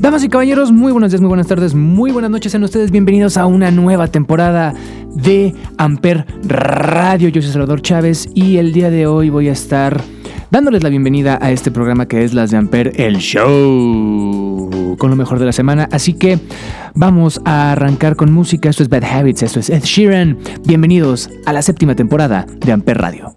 Damas y caballeros, muy buenos días, muy buenas tardes, muy buenas noches. Sean ustedes bienvenidos a una nueva temporada de Amper Radio. Yo soy Salvador Chávez y el día de hoy voy a estar dándoles la bienvenida a este programa que es Las de Amper, el show, con lo mejor de la semana. Así que vamos a arrancar con música. Esto es Bad Habits, esto es Ed Sheeran. Bienvenidos a la séptima temporada de Amper Radio.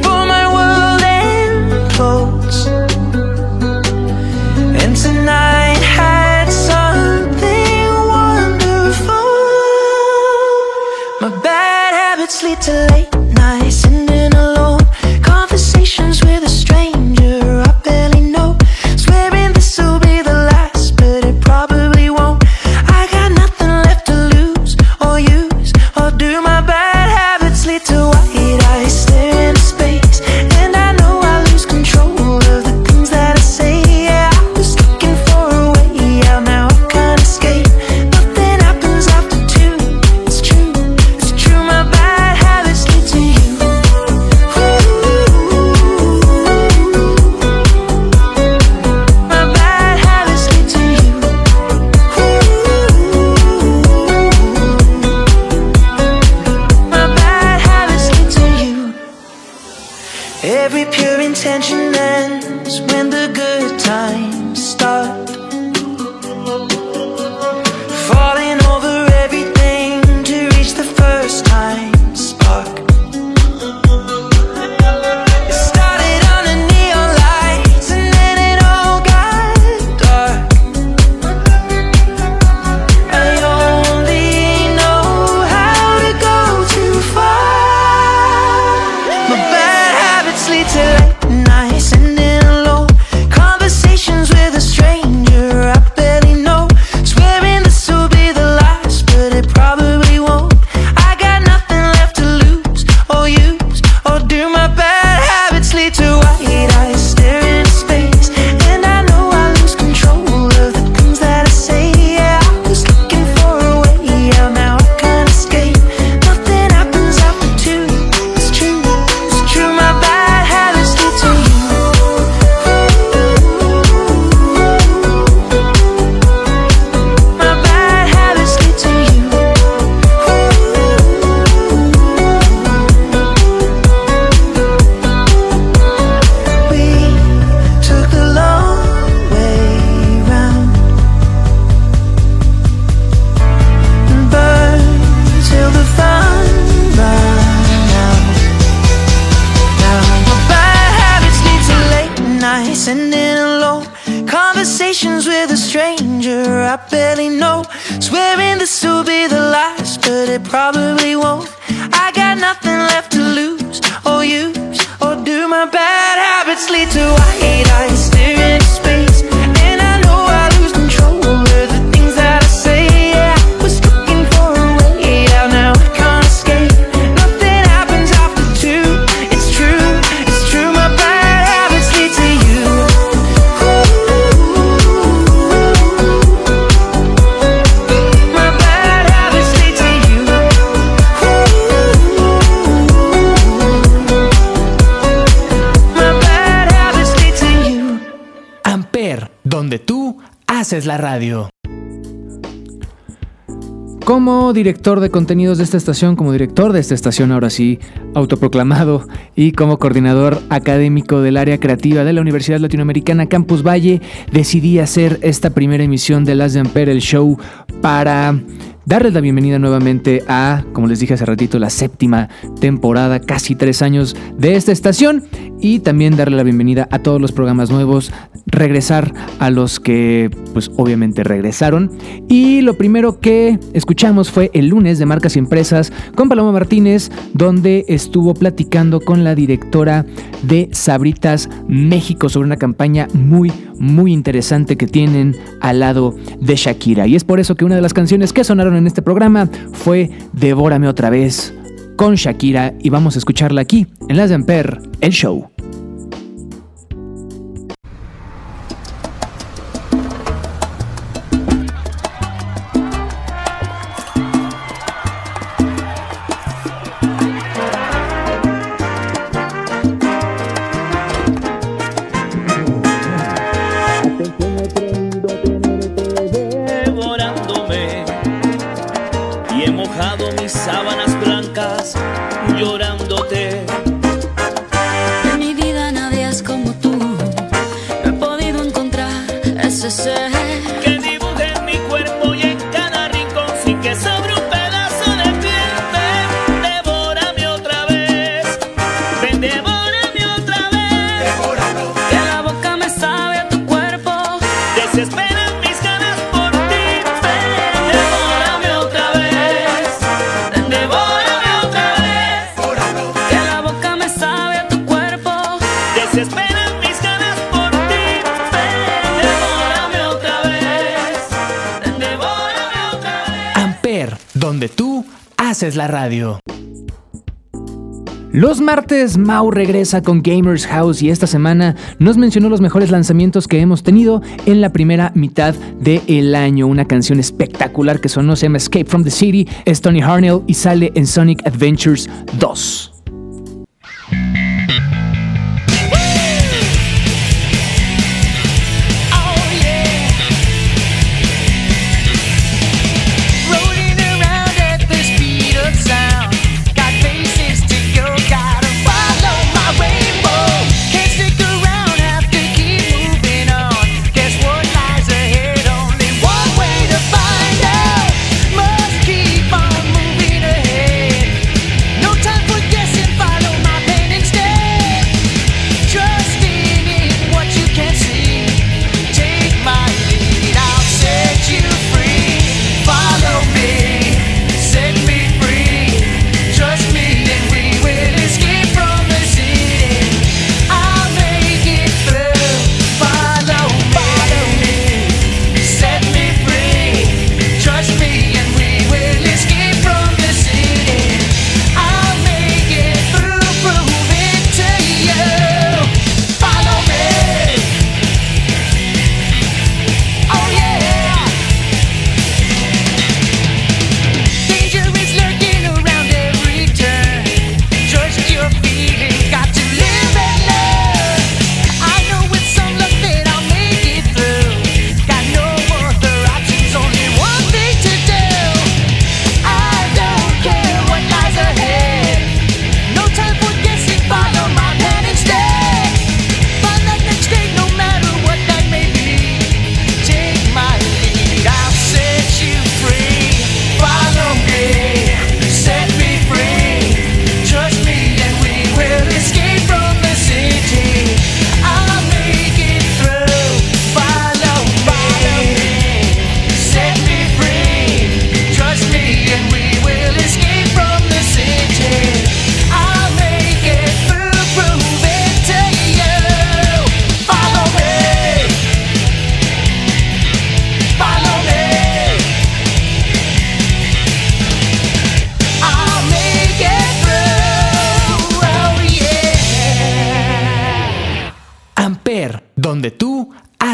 bad habits lead to late haces la radio. Como director de contenidos de esta estación, como director de esta estación ahora sí, autoproclamado, y como coordinador académico del área creativa de la Universidad Latinoamericana Campus Valle, decidí hacer esta primera emisión de Las de Ampere, el show, para darles la bienvenida nuevamente a, como les dije hace ratito, la séptima temporada, casi tres años de esta estación y también darle la bienvenida a todos los programas nuevos, regresar a los que pues obviamente regresaron y lo primero que escuchamos fue el lunes de Marcas y Empresas con Paloma Martínez donde estuvo platicando con la directora de Sabritas México sobre una campaña muy muy interesante que tienen al lado de Shakira y es por eso que una de las canciones que sonaron en este programa fue Devórame otra vez con Shakira y vamos a escucharla aquí en Las el show. Haces la radio. Los martes Mau regresa con Gamers House y esta semana nos mencionó los mejores lanzamientos que hemos tenido en la primera mitad del año. Una canción espectacular que sonó se llama Escape from the City, es Tony Harnell y sale en Sonic Adventures 2.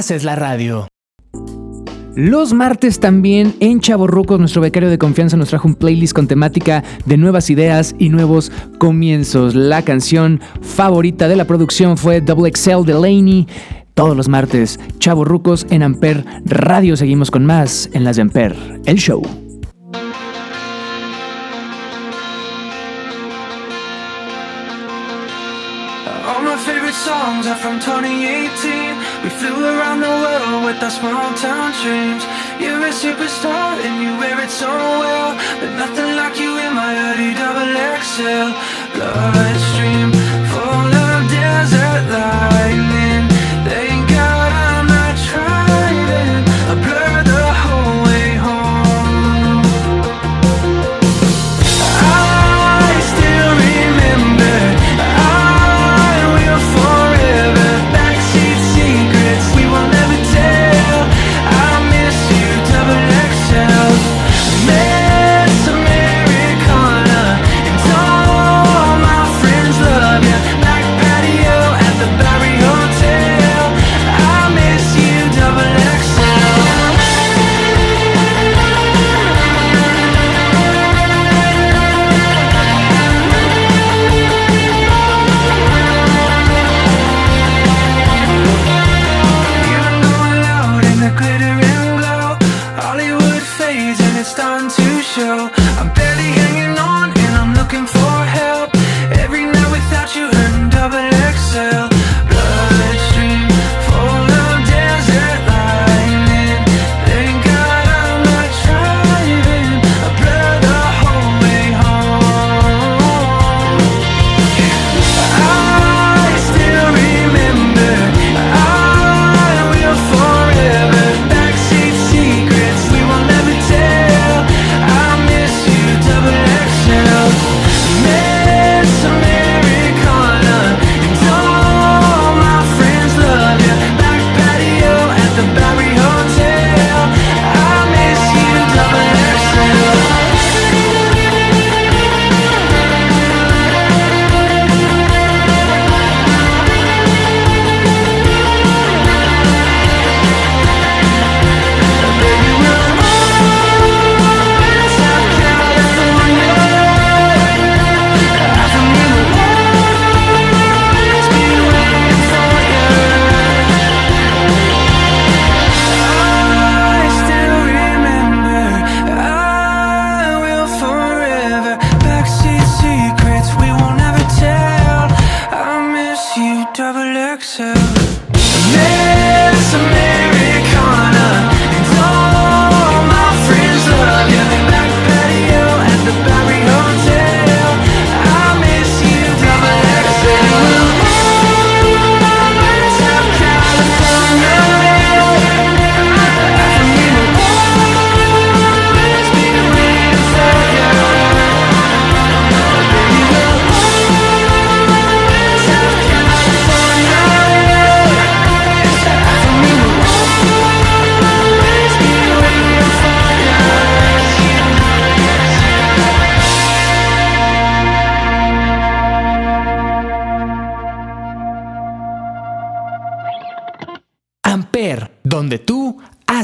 Haces la radio. Los martes también en Chaborrucos, nuestro becario de confianza nos trajo un playlist con temática de nuevas ideas y nuevos comienzos. La canción favorita de la producción fue Double XL de Laney. Todos los martes, Chaborrucos en Amper Radio. Seguimos con más en las de Amper, el show. All my favorite songs are from 2018. We flew around the world with our small town dreams. You're a superstar and you wear it so well. But nothing like you in my early double XL Bloodstream full of desert light.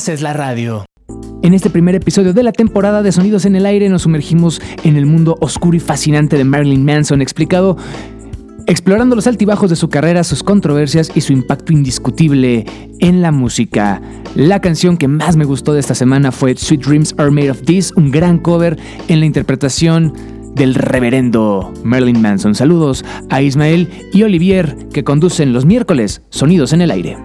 Es la radio. En este primer episodio de la temporada de Sonidos en el Aire nos sumergimos en el mundo oscuro y fascinante de Marilyn Manson, explicado explorando los altibajos de su carrera, sus controversias y su impacto indiscutible en la música. La canción que más me gustó de esta semana fue Sweet Dreams Are Made of This, un gran cover en la interpretación del reverendo Marilyn Manson. Saludos a Ismael y Olivier que conducen los miércoles Sonidos en el Aire.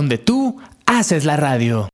Donde tú haces la radio.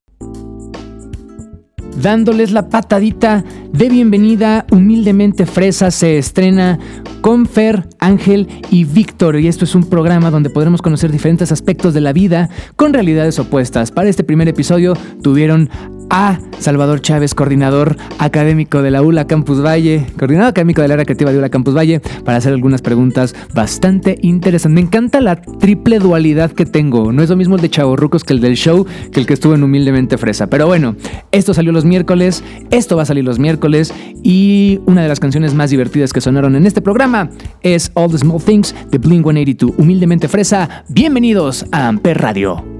Dándoles la patadita de bienvenida, humildemente Fresa se estrena con Fer, Ángel y Víctor. Y esto es un programa donde podremos conocer diferentes aspectos de la vida con realidades opuestas. Para este primer episodio tuvieron a Salvador Chávez, coordinador académico de la ULA Campus Valle, coordinador académico del área creativa de ULA Campus Valle, para hacer algunas preguntas bastante interesantes. Me encanta la triple dualidad que tengo. No es lo mismo el de Chavorrucos que el del show, que el que estuvo en Humildemente Fresa. Pero bueno, esto salió los miércoles, esto va a salir los miércoles y una de las canciones más divertidas que sonaron en este programa es All the Small Things de Blink 182. Humildemente Fresa, bienvenidos a Amper Radio.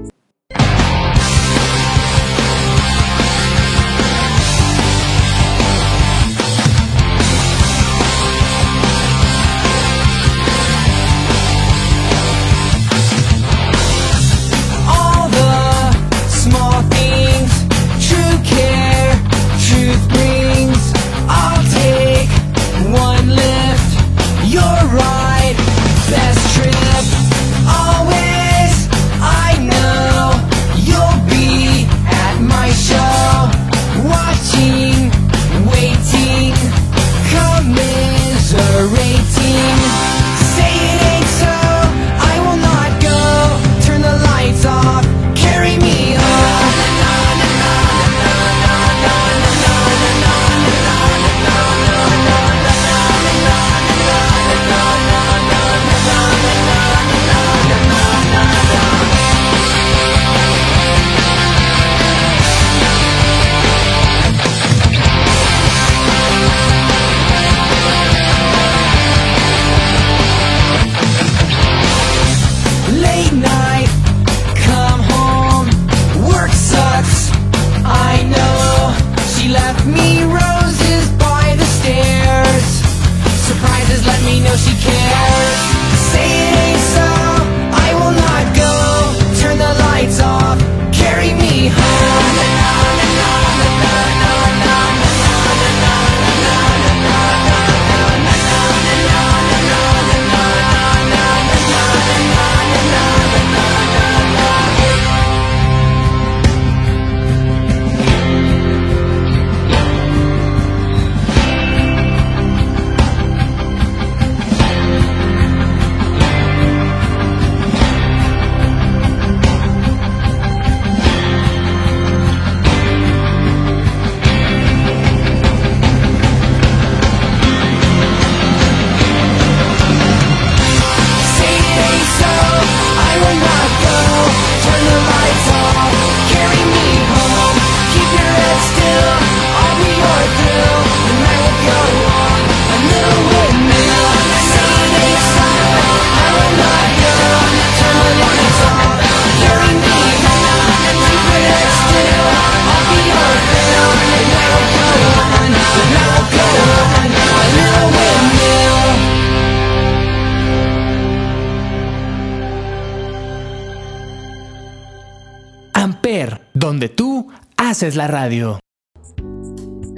Haces la radio.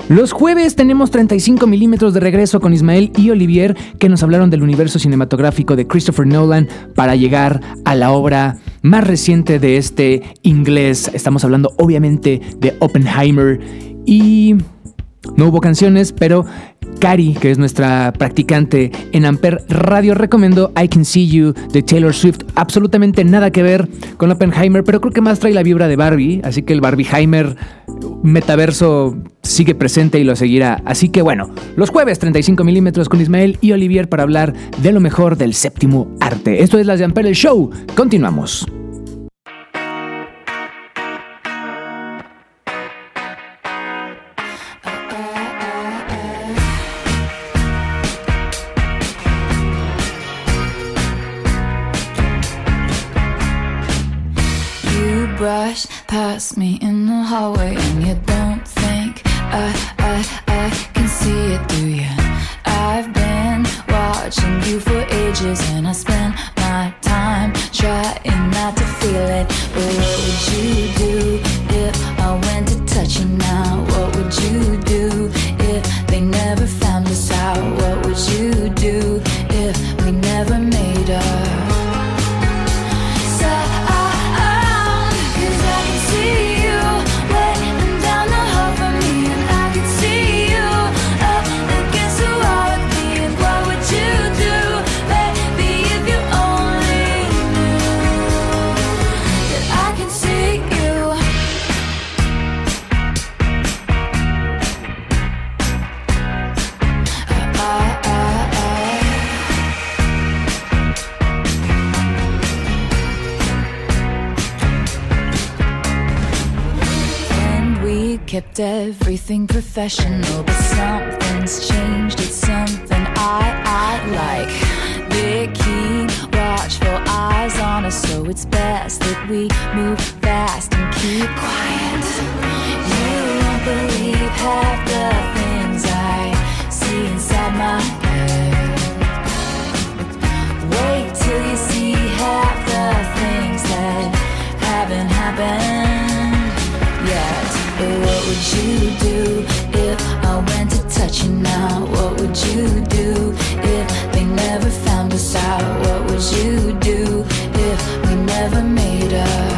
Los jueves tenemos 35 milímetros de regreso con Ismael y Olivier que nos hablaron del universo cinematográfico de Christopher Nolan para llegar a la obra más reciente de este inglés. Estamos hablando obviamente de Oppenheimer y no hubo canciones, pero Cari, que es nuestra practicante en Amper Radio, recomendó I Can See You de Taylor Swift. Absolutamente nada que ver con Oppenheimer, pero creo que más trae la vibra de Barbie, así que el Barbieheimer metaverso sigue presente y lo seguirá. Así que bueno, los jueves 35 milímetros con Ismael y Olivier para hablar de lo mejor del séptimo arte. Esto es Las de Amper el Show. Continuamos. Past me in the hallway and you don't think I, I, I can see it, do you? I've been watching you for ages and I spend my time trying not to feel it. But what would you do everything professional, but something's changed. It's something I I like. They keep watchful eyes on us, so it's best that we move fast and keep quiet. You won't believe half the things I see inside my head. Wait till you see half the things that haven't happened yet. What would you do now? What would you do if they never found us out? What would you do if we never made up?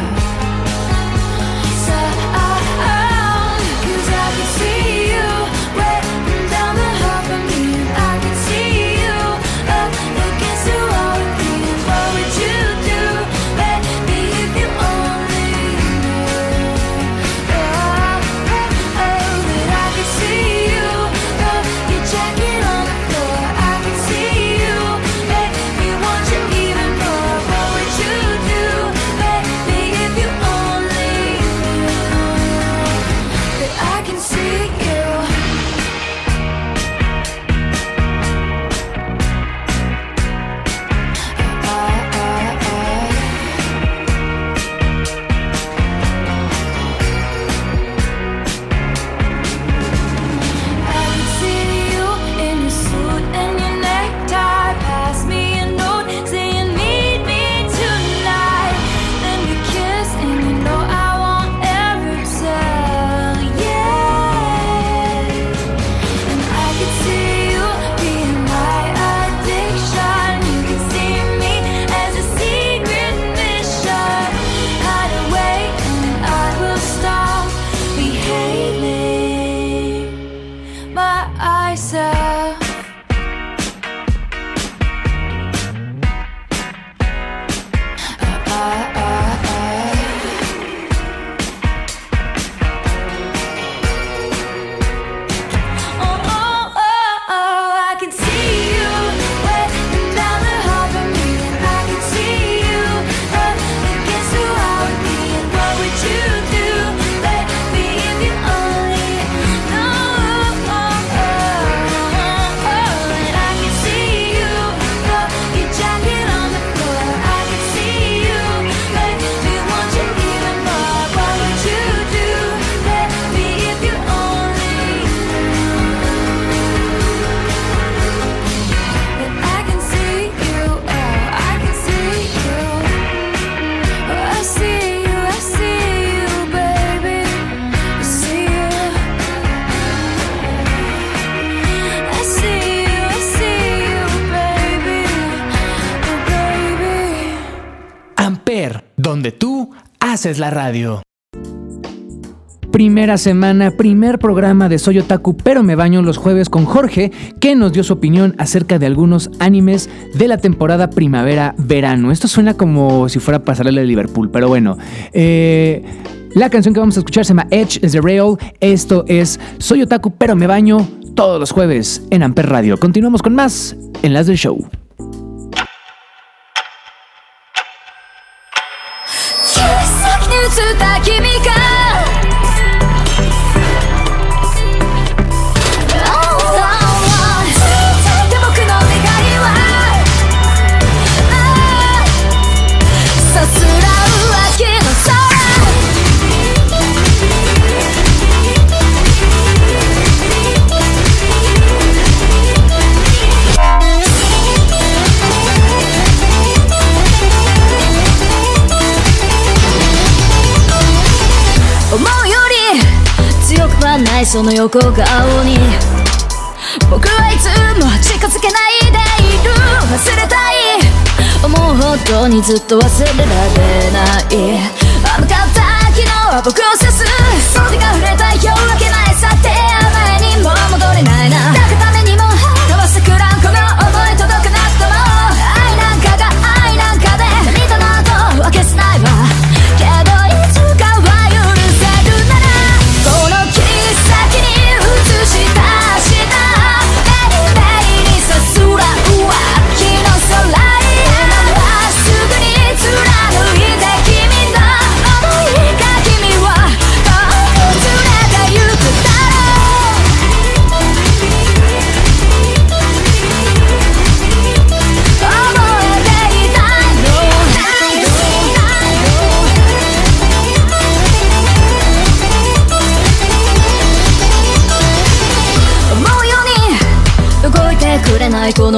Haces la radio. Primera semana, primer programa de Soy Otaku, pero me baño los jueves con Jorge, que nos dio su opinión acerca de algunos animes de la temporada primavera-verano. Esto suena como si fuera pasarle a Liverpool, pero bueno. eh, la canción que vamos a escuchar se llama Edge is the Rail. Esto es Soy Otaku, pero me baño todos los jueves en Amper Radio. Continuamos con más en las del show. 映った君がないその横顔に僕はいつも近づけないでいる。忘れたい。思うほどにずっと忘れられない。甘かった昨日は僕を指す袖が触れた夜明けない。さて前にも戻れない。な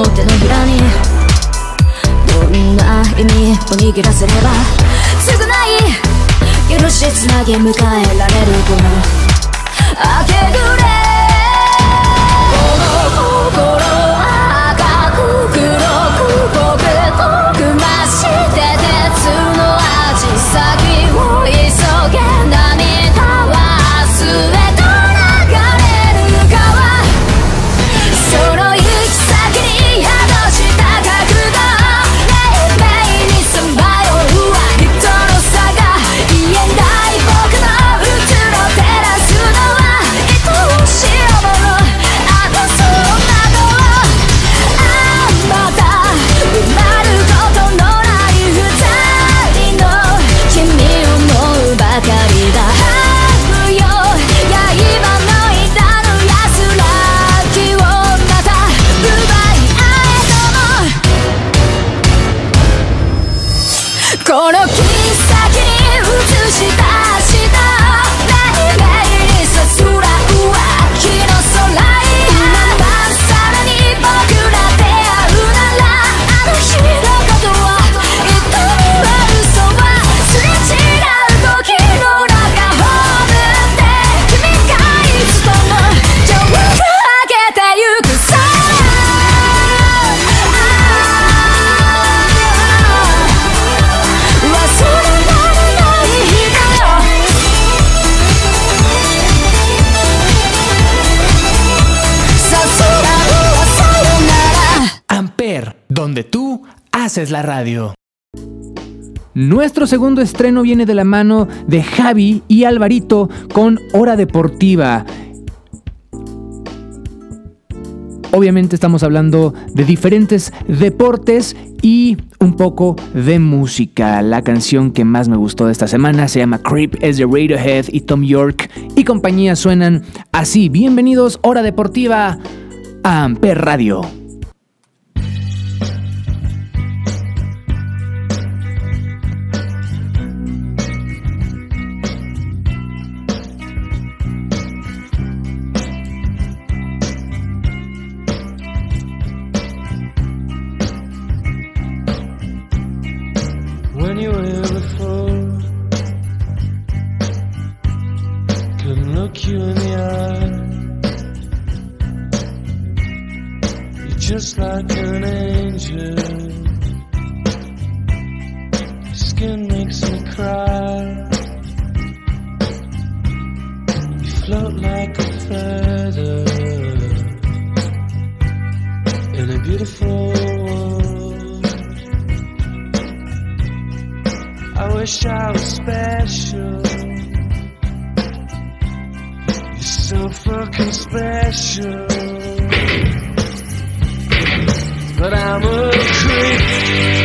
手のひらに。どんな意味を握らせれば償い許しつなぎ迎えられるこの明け暮 donde tú haces la radio. Nuestro segundo estreno viene de la mano de Javi y Alvarito con Hora Deportiva. Obviamente estamos hablando de diferentes deportes y un poco de música. La canción que más me gustó de esta semana se llama Creep es de Radiohead y Tom York y compañía suenan así. Bienvenidos Hora Deportiva a Amper Radio. special. But I'm a creep.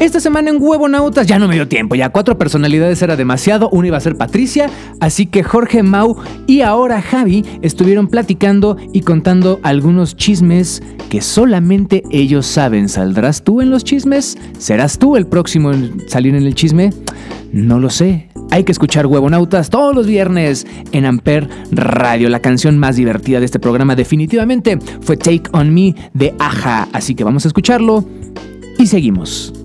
Esta semana en Huevonautas ya no me dio tiempo, ya cuatro personalidades era demasiado, una iba a ser Patricia, así que Jorge Mau y ahora Javi estuvieron platicando y contando algunos chismes que solamente ellos saben. ¿Saldrás tú en los chismes? ¿Serás tú el próximo en salir en el chisme? No lo sé. Hay que escuchar Huevonautas todos los viernes en Amper Radio. La canción más divertida de este programa definitivamente fue Take On Me de Aja. Así que vamos a escucharlo y seguimos.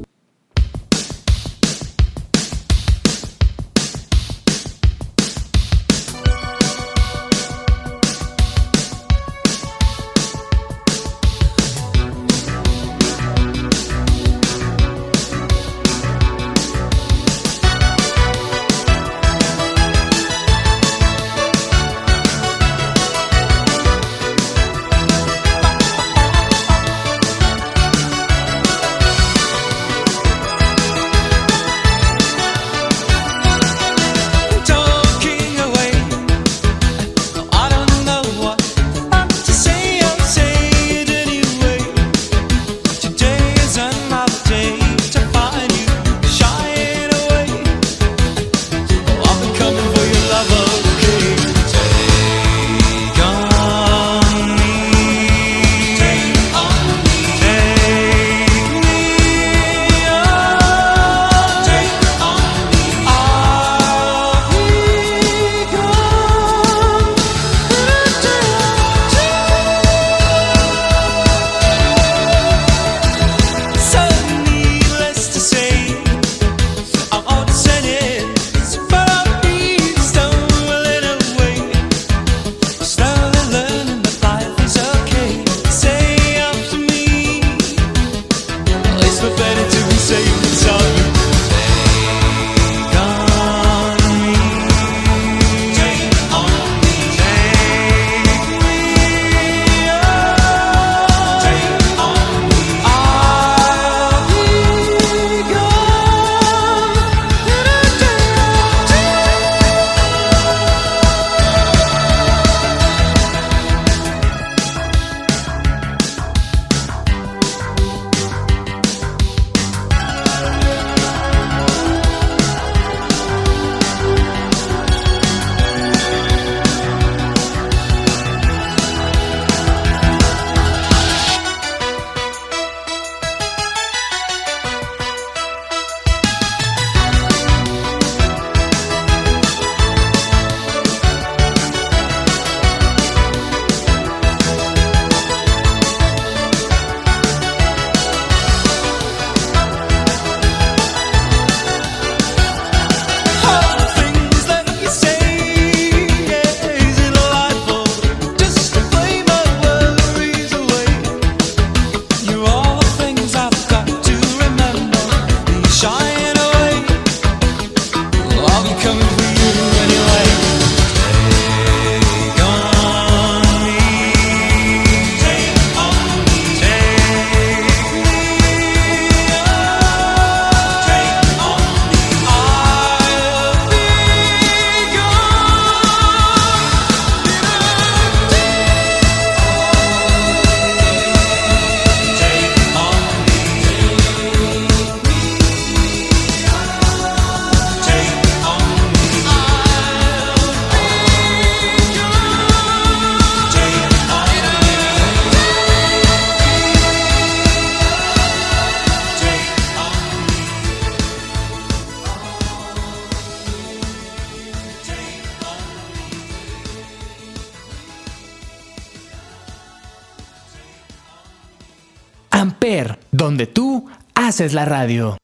es la radio.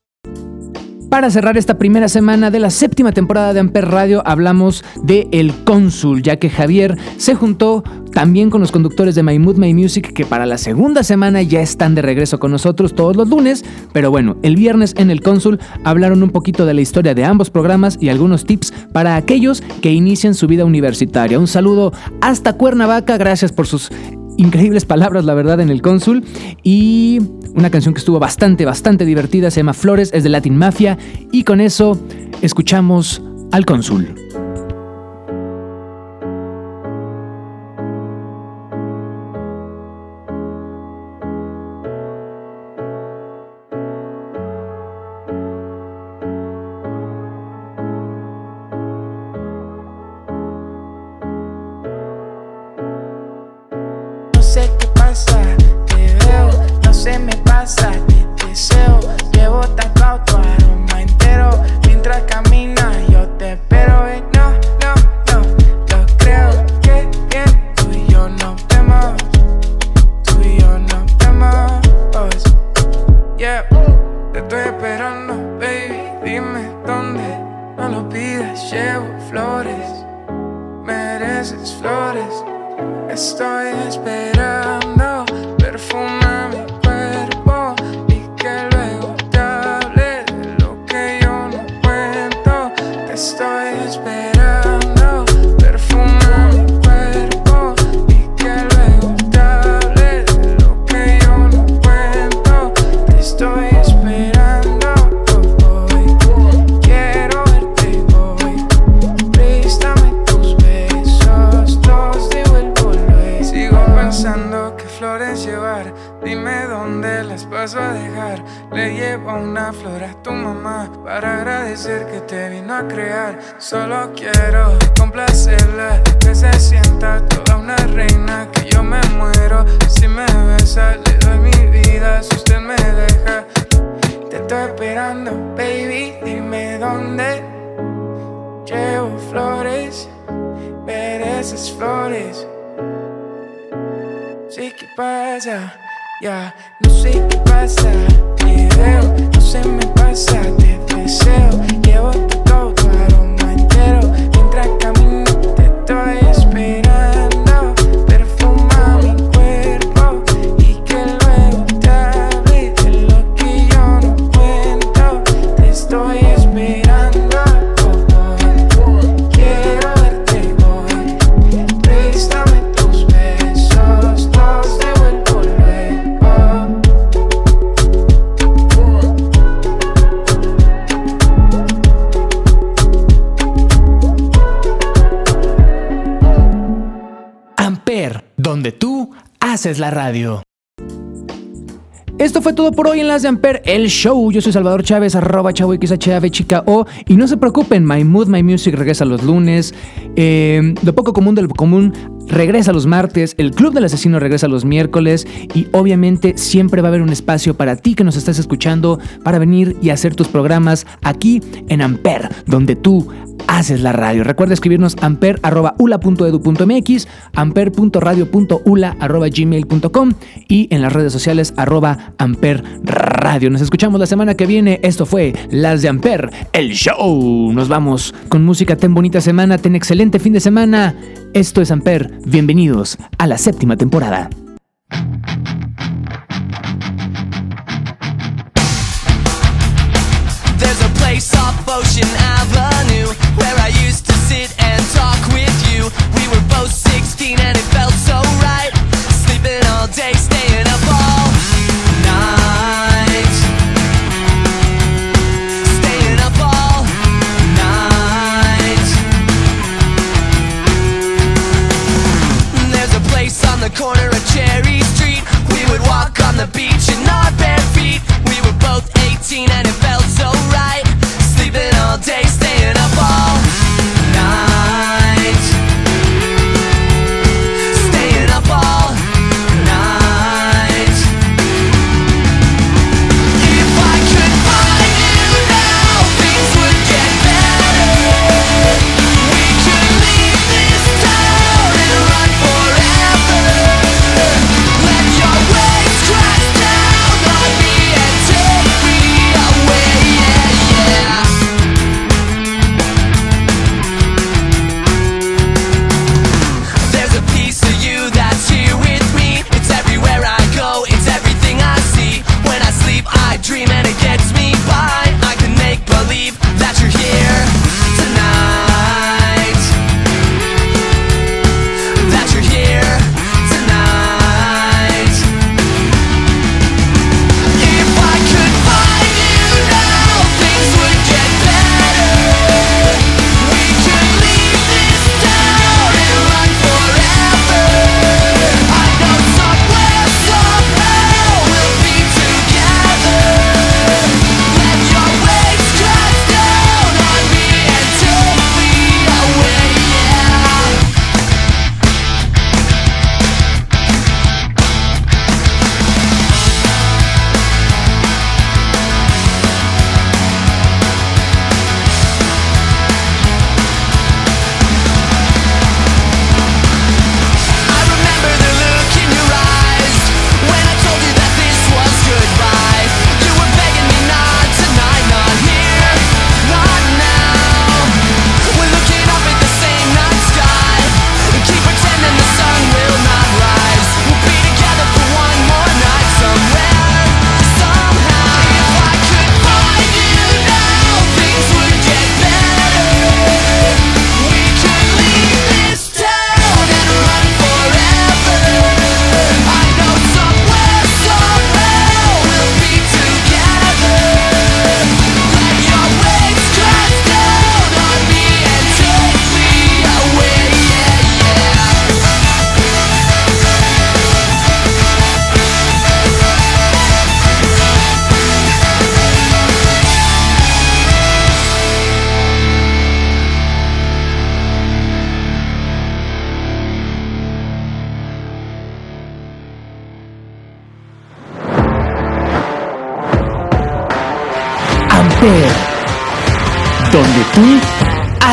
Para cerrar esta primera semana de la séptima temporada de Amper Radio hablamos de El Cónsul, ya que Javier se juntó también con los conductores de My Mood My Music que para la segunda semana ya están de regreso con nosotros todos los lunes, pero bueno, el viernes en El Cónsul hablaron un poquito de la historia de ambos programas y algunos tips para aquellos que inician su vida universitaria. Un saludo hasta Cuernavaca, gracias por sus increíbles palabras, la verdad, en el cónsul. Y una canción que estuvo bastante, bastante divertida, se llama Flores, es de Latin Mafia. Y con eso escuchamos al cónsul. stars, baby. Solo quiero haces la radio. Esto fue todo por hoy en las de Amper, el show. Yo soy Salvador Chávez, arroba chavo XHAV chica O. Y no se preocupen, My Mood, My Music regresa los lunes. Eh, lo poco común de lo común regresa los martes. El Club del Asesino regresa los miércoles. Y obviamente siempre va a haber un espacio para ti que nos estás escuchando para venir y hacer tus programas aquí en Amper, donde tú haces la radio. Recuerda escribirnos amper.ula.edu.mx, amper.radio.ula.gmail.com y en las redes sociales arroba amper radio. Nos escuchamos la semana que viene. Esto fue Las de Amper, el show. Nos vamos con música. Ten bonita semana, ten excelente fin de semana. Esto es Amper. Bienvenidos a la séptima temporada. There's a place off Ocean Avenue where I used to sit and talk with you. We were both 16 and it felt so right. Sleeping all day,